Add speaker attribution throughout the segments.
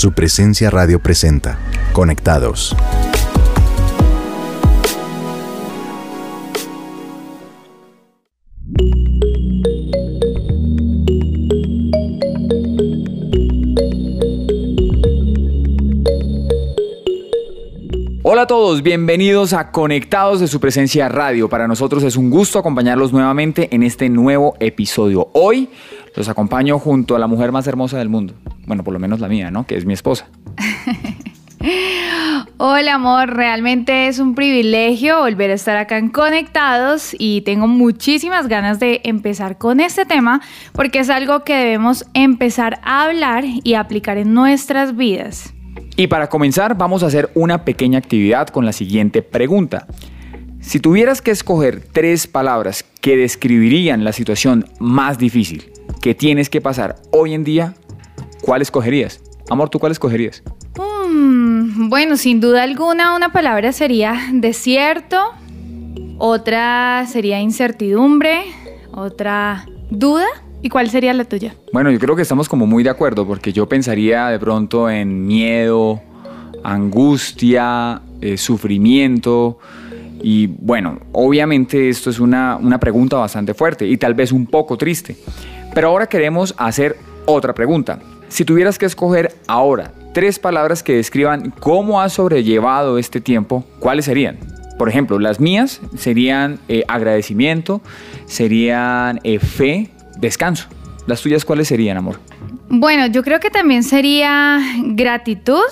Speaker 1: Su presencia radio presenta. Conectados.
Speaker 2: Hola a todos, bienvenidos a Conectados de su presencia radio. Para nosotros es un gusto acompañarlos nuevamente en este nuevo episodio. Hoy los acompaño junto a la mujer más hermosa del mundo. Bueno, por lo menos la mía, ¿no? Que es mi esposa.
Speaker 3: Hola amor, realmente es un privilegio volver a estar acá en Conectados y tengo muchísimas ganas de empezar con este tema porque es algo que debemos empezar a hablar y aplicar en nuestras vidas.
Speaker 2: Y para comenzar vamos a hacer una pequeña actividad con la siguiente pregunta. Si tuvieras que escoger tres palabras que describirían la situación más difícil que tienes que pasar hoy en día, ¿cuál escogerías? Amor, ¿tú cuál escogerías?
Speaker 3: Mm, bueno, sin duda alguna una palabra sería desierto, otra sería incertidumbre, otra duda. ¿Y cuál sería la tuya?
Speaker 2: Bueno, yo creo que estamos como muy de acuerdo porque yo pensaría de pronto en miedo, angustia, eh, sufrimiento. Y bueno, obviamente esto es una, una pregunta bastante fuerte y tal vez un poco triste. Pero ahora queremos hacer otra pregunta. Si tuvieras que escoger ahora tres palabras que describan cómo has sobrellevado este tiempo, ¿cuáles serían? Por ejemplo, las mías serían eh, agradecimiento, serían eh, fe, descanso. ¿Las tuyas cuáles serían, amor?
Speaker 3: Bueno, yo creo que también sería gratitud,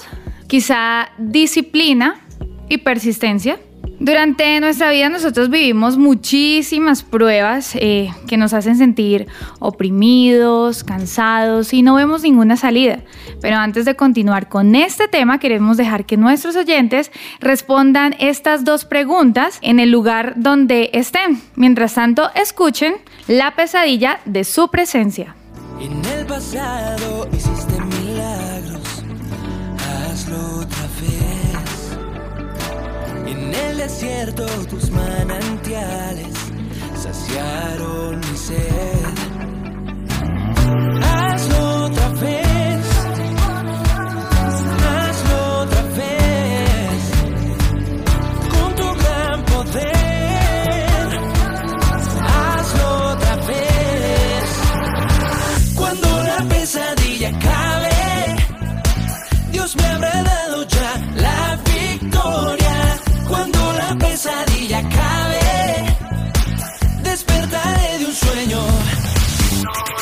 Speaker 3: quizá disciplina y persistencia. Durante nuestra vida nosotros vivimos muchísimas pruebas eh, que nos hacen sentir oprimidos, cansados y no vemos ninguna salida. Pero antes de continuar con este tema, queremos dejar que nuestros oyentes respondan estas dos preguntas en el lugar donde estén. Mientras tanto, escuchen la pesadilla de su presencia.
Speaker 4: En el pasado hiciste milagros, hazlo desierto tus manantiales saciaron mi sed. Hazlo despertaré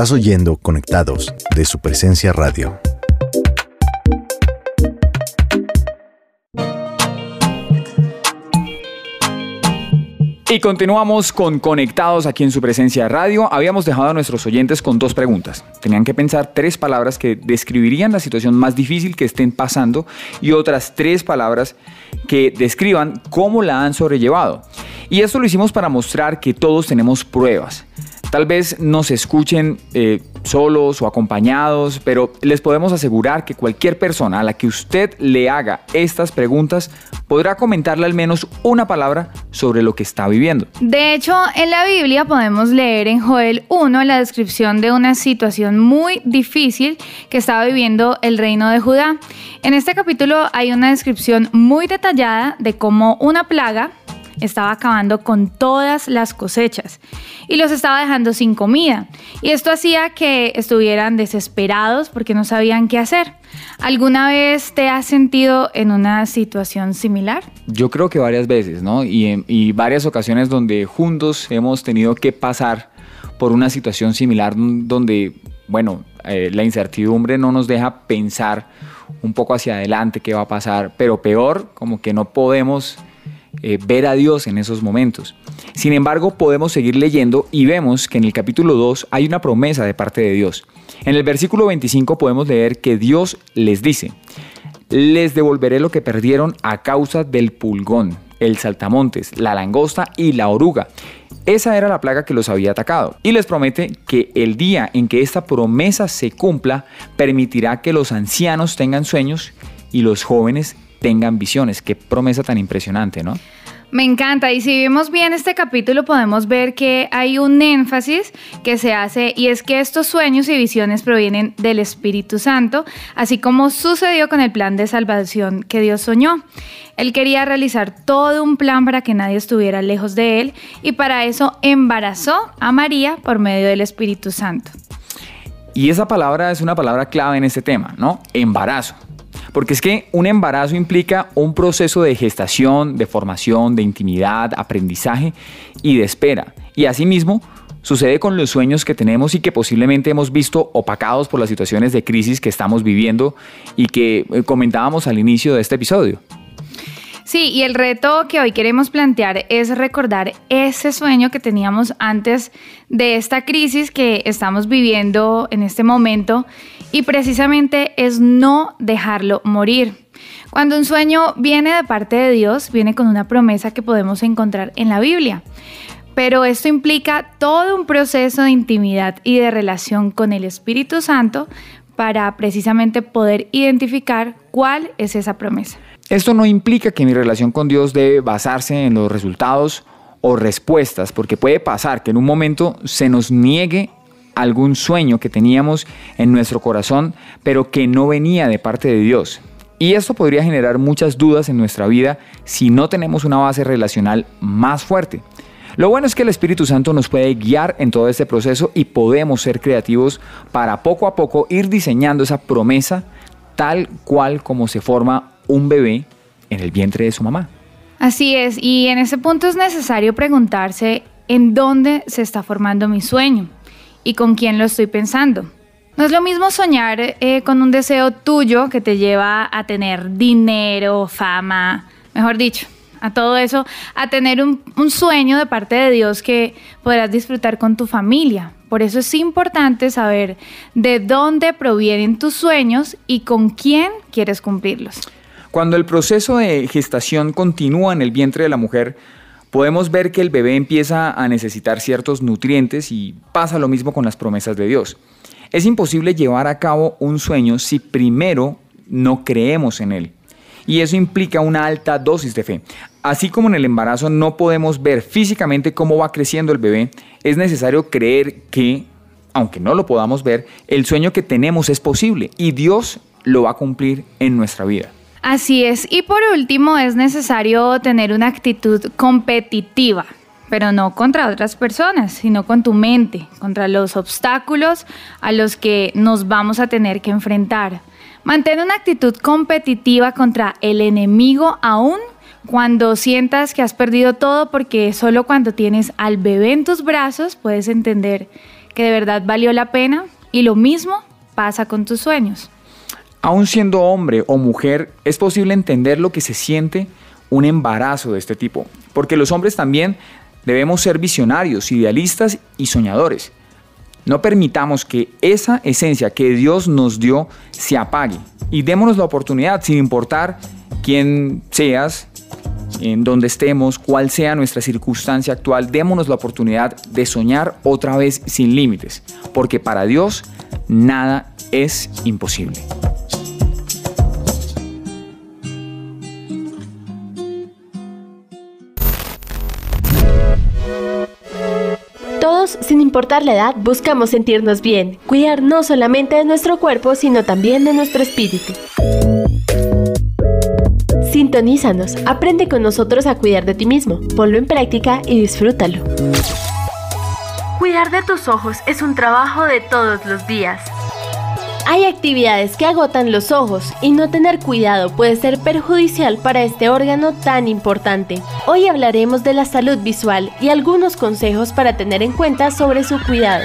Speaker 1: Estás oyendo Conectados de su presencia radio.
Speaker 2: Y continuamos con Conectados aquí en su presencia radio. Habíamos dejado a nuestros oyentes con dos preguntas. Tenían que pensar tres palabras que describirían la situación más difícil que estén pasando y otras tres palabras que describan cómo la han sobrellevado. Y esto lo hicimos para mostrar que todos tenemos pruebas. Tal vez nos escuchen eh, solos o acompañados, pero les podemos asegurar que cualquier persona a la que usted le haga estas preguntas podrá comentarle al menos una palabra sobre lo que está viviendo.
Speaker 3: De hecho, en la Biblia podemos leer en Joel 1 la descripción de una situación muy difícil que estaba viviendo el reino de Judá. En este capítulo hay una descripción muy detallada de cómo una plaga estaba acabando con todas las cosechas y los estaba dejando sin comida. Y esto hacía que estuvieran desesperados porque no sabían qué hacer. ¿Alguna vez te has sentido en una situación similar?
Speaker 2: Yo creo que varias veces, ¿no? Y, y varias ocasiones donde juntos hemos tenido que pasar por una situación similar donde, bueno, eh, la incertidumbre no nos deja pensar un poco hacia adelante qué va a pasar, pero peor, como que no podemos eh, ver a Dios en esos momentos. Sin embargo, podemos seguir leyendo y vemos que en el capítulo 2 hay una promesa de parte de Dios. En el versículo 25 podemos leer que Dios les dice, les devolveré lo que perdieron a causa del pulgón, el saltamontes, la langosta y la oruga. Esa era la plaga que los había atacado. Y les promete que el día en que esta promesa se cumpla, permitirá que los ancianos tengan sueños y los jóvenes tengan visiones. Qué promesa tan impresionante, ¿no?
Speaker 3: Me encanta y si vemos bien este capítulo podemos ver que hay un énfasis que se hace y es que estos sueños y visiones provienen del Espíritu Santo, así como sucedió con el plan de salvación que Dios soñó. Él quería realizar todo un plan para que nadie estuviera lejos de él y para eso embarazó a María por medio del Espíritu Santo.
Speaker 2: Y esa palabra es una palabra clave en este tema, ¿no? Embarazo. Porque es que un embarazo implica un proceso de gestación, de formación, de intimidad, aprendizaje y de espera. Y asimismo, sucede con los sueños que tenemos y que posiblemente hemos visto opacados por las situaciones de crisis que estamos viviendo y que eh, comentábamos al inicio de este episodio.
Speaker 3: Sí, y el reto que hoy queremos plantear es recordar ese sueño que teníamos antes de esta crisis que estamos viviendo en este momento y precisamente es no dejarlo morir. Cuando un sueño viene de parte de Dios, viene con una promesa que podemos encontrar en la Biblia. Pero esto implica todo un proceso de intimidad y de relación con el Espíritu Santo para precisamente poder identificar cuál es esa promesa.
Speaker 2: Esto no implica que mi relación con Dios debe basarse en los resultados o respuestas, porque puede pasar que en un momento se nos niegue algún sueño que teníamos en nuestro corazón, pero que no venía de parte de Dios. Y esto podría generar muchas dudas en nuestra vida si no tenemos una base relacional más fuerte. Lo bueno es que el Espíritu Santo nos puede guiar en todo este proceso y podemos ser creativos para poco a poco ir diseñando esa promesa tal cual como se forma un bebé en el vientre de su mamá.
Speaker 3: Así es, y en ese punto es necesario preguntarse en dónde se está formando mi sueño y con quién lo estoy pensando. No es lo mismo soñar eh, con un deseo tuyo que te lleva a tener dinero, fama, mejor dicho, a todo eso, a tener un, un sueño de parte de Dios que podrás disfrutar con tu familia. Por eso es importante saber de dónde provienen tus sueños y con quién quieres cumplirlos.
Speaker 2: Cuando el proceso de gestación continúa en el vientre de la mujer, podemos ver que el bebé empieza a necesitar ciertos nutrientes y pasa lo mismo con las promesas de Dios. Es imposible llevar a cabo un sueño si primero no creemos en él. Y eso implica una alta dosis de fe. Así como en el embarazo no podemos ver físicamente cómo va creciendo el bebé, es necesario creer que, aunque no lo podamos ver, el sueño que tenemos es posible y Dios lo va a cumplir en nuestra vida.
Speaker 3: Así es. Y por último, es necesario tener una actitud competitiva, pero no contra otras personas, sino con tu mente, contra los obstáculos a los que nos vamos a tener que enfrentar. Mantén una actitud competitiva contra el enemigo aún cuando sientas que has perdido todo porque solo cuando tienes al bebé en tus brazos puedes entender que de verdad valió la pena y lo mismo pasa con tus sueños.
Speaker 2: Aún siendo hombre o mujer, es posible entender lo que se siente un embarazo de este tipo, porque los hombres también debemos ser visionarios, idealistas y soñadores. No permitamos que esa esencia que Dios nos dio se apague y démonos la oportunidad, sin importar quién seas, en donde estemos, cuál sea nuestra circunstancia actual, démonos la oportunidad de soñar otra vez sin límites, porque para Dios nada es imposible.
Speaker 5: Sin importar la edad, buscamos sentirnos bien, cuidar no solamente de nuestro cuerpo, sino también de nuestro espíritu. Sintonízanos, aprende con nosotros a cuidar de ti mismo, ponlo en práctica y disfrútalo. Cuidar de tus ojos es un trabajo de todos los días. Hay actividades que agotan los ojos y no tener cuidado puede ser perjudicial para este órgano tan importante. Hoy hablaremos de la salud visual y algunos consejos para tener en cuenta sobre su cuidado.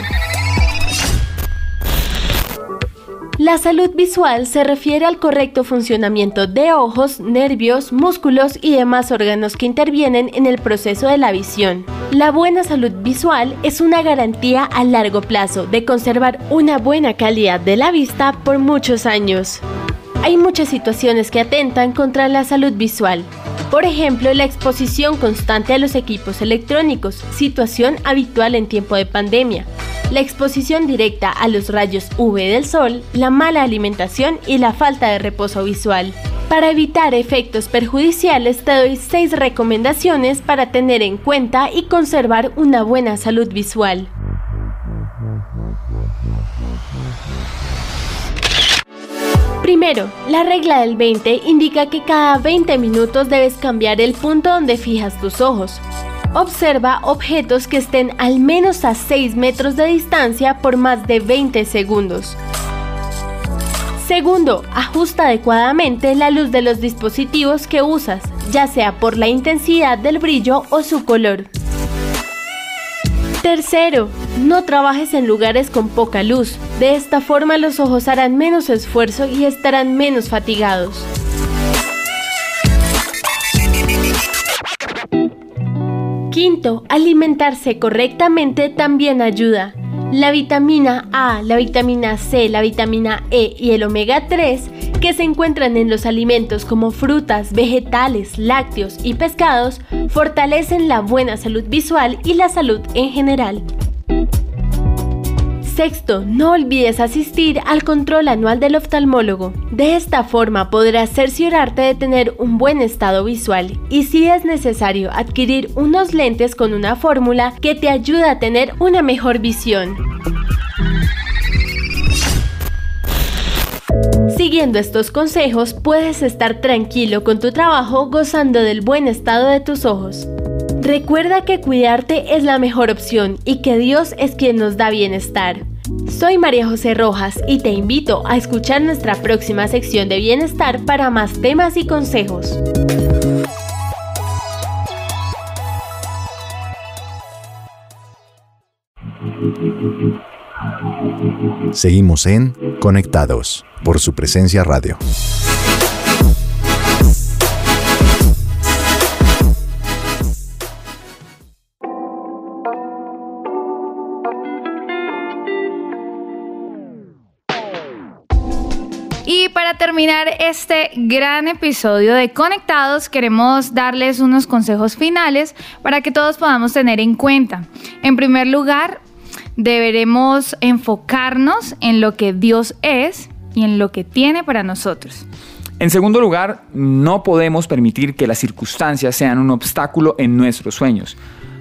Speaker 5: La salud visual se refiere al correcto funcionamiento de ojos, nervios, músculos y demás órganos que intervienen en el proceso de la visión. La buena salud visual es una garantía a largo plazo de conservar una buena calidad de la vista por muchos años. Hay muchas situaciones que atentan contra la salud visual. Por ejemplo, la exposición constante a los equipos electrónicos, situación habitual en tiempo de pandemia. La exposición directa a los rayos UV del sol, la mala alimentación y la falta de reposo visual. Para evitar efectos perjudiciales te doy 6 recomendaciones para tener en cuenta y conservar una buena salud visual. Primero, la regla del 20 indica que cada 20 minutos debes cambiar el punto donde fijas tus ojos. Observa objetos que estén al menos a 6 metros de distancia por más de 20 segundos. Segundo, ajusta adecuadamente la luz de los dispositivos que usas, ya sea por la intensidad del brillo o su color. Tercero, no trabajes en lugares con poca luz. De esta forma los ojos harán menos esfuerzo y estarán menos fatigados. Quinto, alimentarse correctamente también ayuda. La vitamina A, la vitamina C, la vitamina E y el omega 3 que se encuentran en los alimentos como frutas, vegetales, lácteos y pescados fortalecen la buena salud visual y la salud en general. Sexto, no olvides asistir al control anual del oftalmólogo. De esta forma podrás cerciorarte de tener un buen estado visual y si es necesario adquirir unos lentes con una fórmula que te ayuda a tener una mejor visión. Siguiendo estos consejos puedes estar tranquilo con tu trabajo gozando del buen estado de tus ojos. Recuerda que cuidarte es la mejor opción y que Dios es quien nos da bienestar. Soy María José Rojas y te invito a escuchar nuestra próxima sección de bienestar para más temas y consejos.
Speaker 1: Seguimos en Conectados por su presencia radio.
Speaker 3: Terminar este gran episodio de Conectados, queremos darles unos consejos finales para que todos podamos tener en cuenta. En primer lugar, deberemos enfocarnos en lo que Dios es y en lo que tiene para nosotros.
Speaker 2: En segundo lugar, no podemos permitir que las circunstancias sean un obstáculo en nuestros sueños.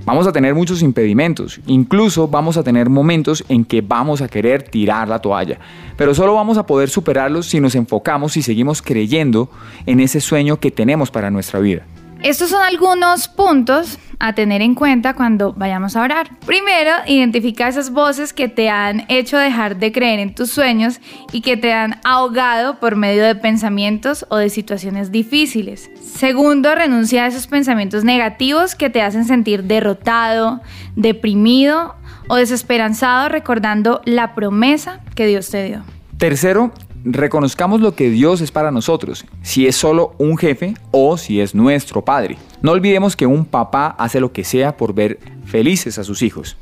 Speaker 2: Vamos a tener muchos impedimentos, incluso vamos a tener momentos en que vamos a querer tirar la toalla, pero solo vamos a poder superarlos si nos enfocamos y seguimos creyendo en ese sueño que tenemos para nuestra vida.
Speaker 3: Estos son algunos puntos a tener en cuenta cuando vayamos a orar. Primero, identifica esas voces que te han hecho dejar de creer en tus sueños y que te han ahogado por medio de pensamientos o de situaciones difíciles. Segundo, renuncia a esos pensamientos negativos que te hacen sentir derrotado, deprimido o desesperanzado recordando la promesa que Dios te dio.
Speaker 2: Tercero, reconozcamos lo que Dios es para nosotros, si es solo un jefe o si es nuestro padre. No olvidemos que un papá hace lo que sea por ver felices a sus hijos.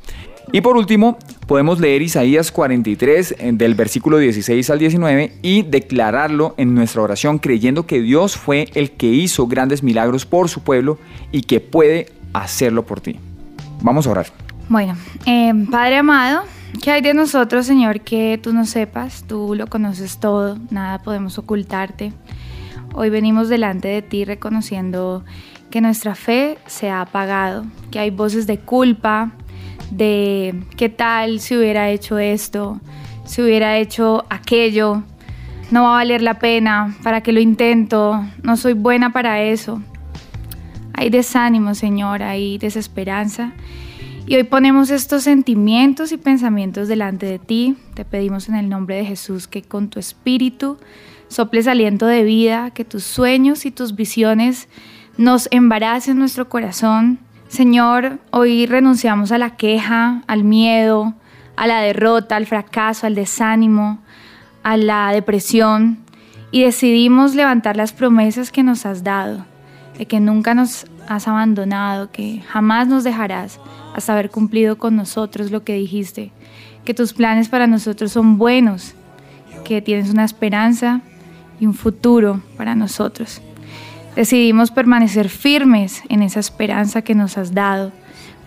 Speaker 2: Y por último, podemos leer Isaías 43 eh, del versículo 16 al 19 y declararlo en nuestra oración creyendo que Dios fue el que hizo grandes milagros por su pueblo y que puede hacerlo por ti. Vamos a orar.
Speaker 3: Bueno, eh, Padre amado, ¿qué hay de nosotros, Señor, que tú no sepas? Tú lo conoces todo, nada podemos ocultarte. Hoy venimos delante de ti reconociendo que nuestra fe se ha apagado, que hay voces de culpa, de qué tal si hubiera hecho esto, si hubiera hecho aquello, no va a valer la pena, para que lo intento, no soy buena para eso. Hay desánimo, Señor, hay desesperanza. Y hoy ponemos estos sentimientos y pensamientos delante de ti. Te pedimos en el nombre de Jesús que con tu espíritu soples aliento de vida, que tus sueños y tus visiones nos embaracen nuestro corazón. Señor, hoy renunciamos a la queja, al miedo, a la derrota, al fracaso, al desánimo, a la depresión y decidimos levantar las promesas que nos has dado, de que nunca nos has abandonado, que jamás nos dejarás hasta haber cumplido con nosotros lo que dijiste, que tus planes para nosotros son buenos, que tienes una esperanza y un futuro para nosotros. Decidimos permanecer firmes en esa esperanza que nos has dado,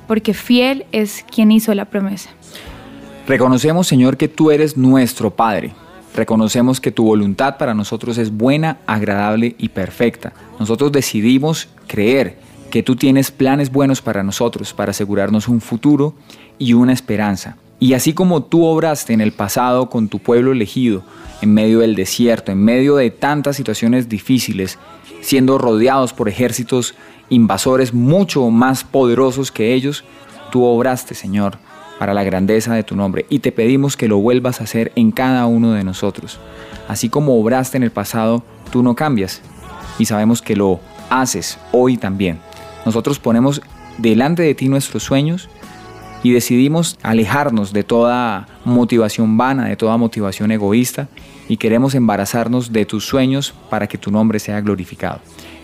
Speaker 3: porque fiel es quien hizo la promesa.
Speaker 2: Reconocemos, Señor, que tú eres nuestro Padre. Reconocemos que tu voluntad para nosotros es buena, agradable y perfecta. Nosotros decidimos creer que tú tienes planes buenos para nosotros, para asegurarnos un futuro y una esperanza. Y así como tú obraste en el pasado con tu pueblo elegido, en medio del desierto, en medio de tantas situaciones difíciles, siendo rodeados por ejércitos invasores mucho más poderosos que ellos, tú obraste, Señor, para la grandeza de tu nombre y te pedimos que lo vuelvas a hacer en cada uno de nosotros. Así como obraste en el pasado, tú no cambias y sabemos que lo haces hoy también. Nosotros ponemos delante de ti nuestros sueños y decidimos alejarnos de toda motivación vana, de toda motivación egoísta y queremos embarazarnos de tus sueños para que tu nombre sea glorificado.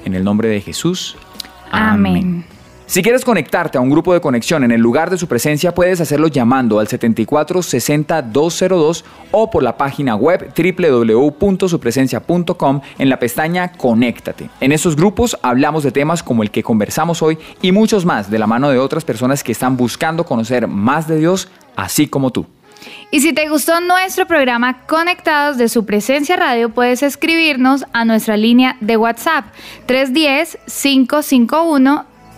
Speaker 2: En el nombre de Jesús.
Speaker 3: Amén.
Speaker 2: Si quieres conectarte a un grupo de conexión en el lugar de su presencia, puedes hacerlo llamando al 74 60 202 o por la página web www.supresencia.com en la pestaña Conéctate. En estos grupos hablamos de temas como el que conversamos hoy y muchos más de la mano de otras personas que están buscando conocer más de Dios, así como tú.
Speaker 3: Y si te gustó nuestro programa Conectados de su presencia radio, puedes escribirnos a nuestra línea de WhatsApp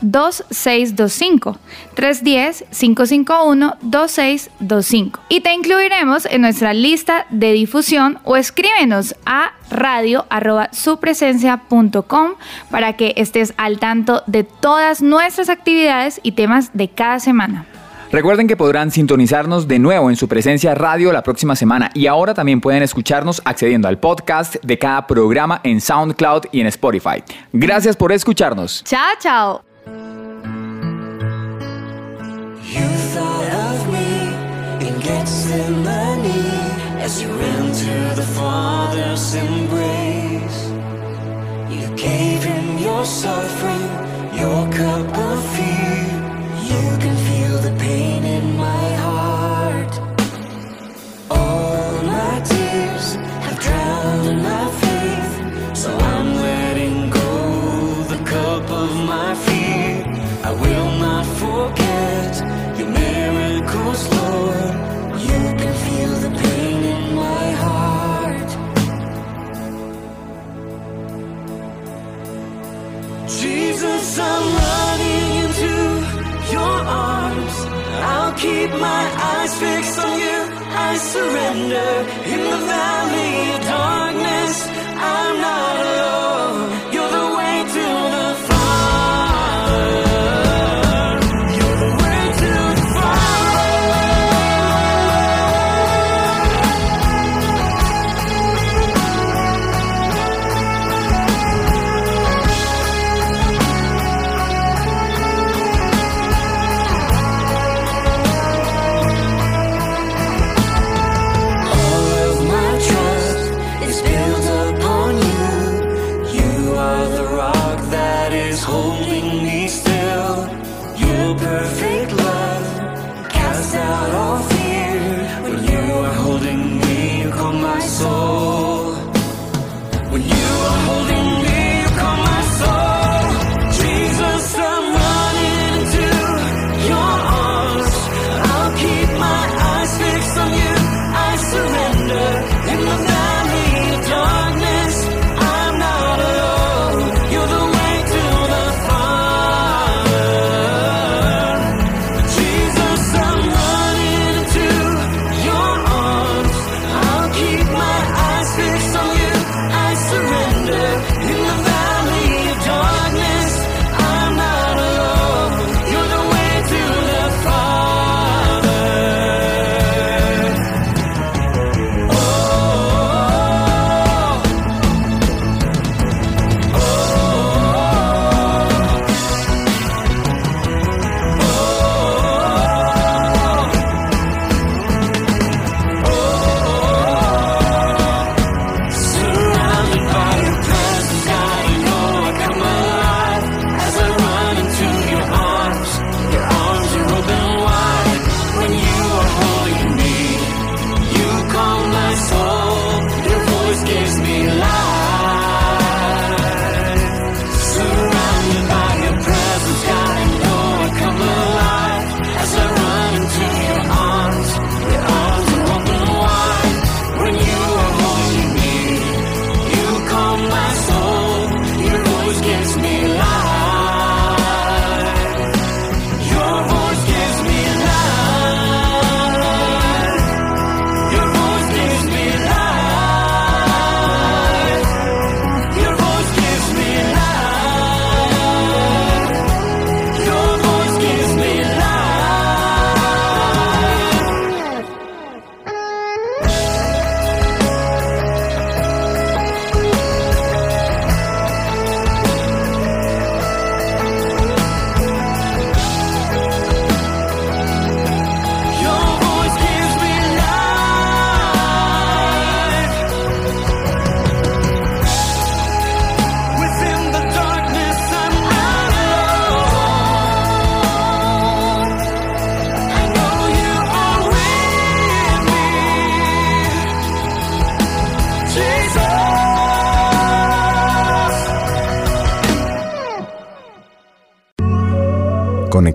Speaker 3: 310-551-2625. 310-551-2625. Y te incluiremos en nuestra lista de difusión o escríbenos a radio arroba supresencia.com para que estés al tanto de todas nuestras actividades y temas de cada semana.
Speaker 2: Recuerden que podrán sintonizarnos de nuevo en su presencia radio la próxima semana y ahora también pueden escucharnos accediendo al podcast de cada programa en SoundCloud y en Spotify. Gracias por escucharnos.
Speaker 3: Chao, chao.
Speaker 4: Embrace. You gave him your suffering, your cup of fear. Jesus, I'm running into your arms. I'll keep my eyes fixed on you. I surrender in the valley of darkness. I'm not alone. is holding me still. You're
Speaker 1: perfect.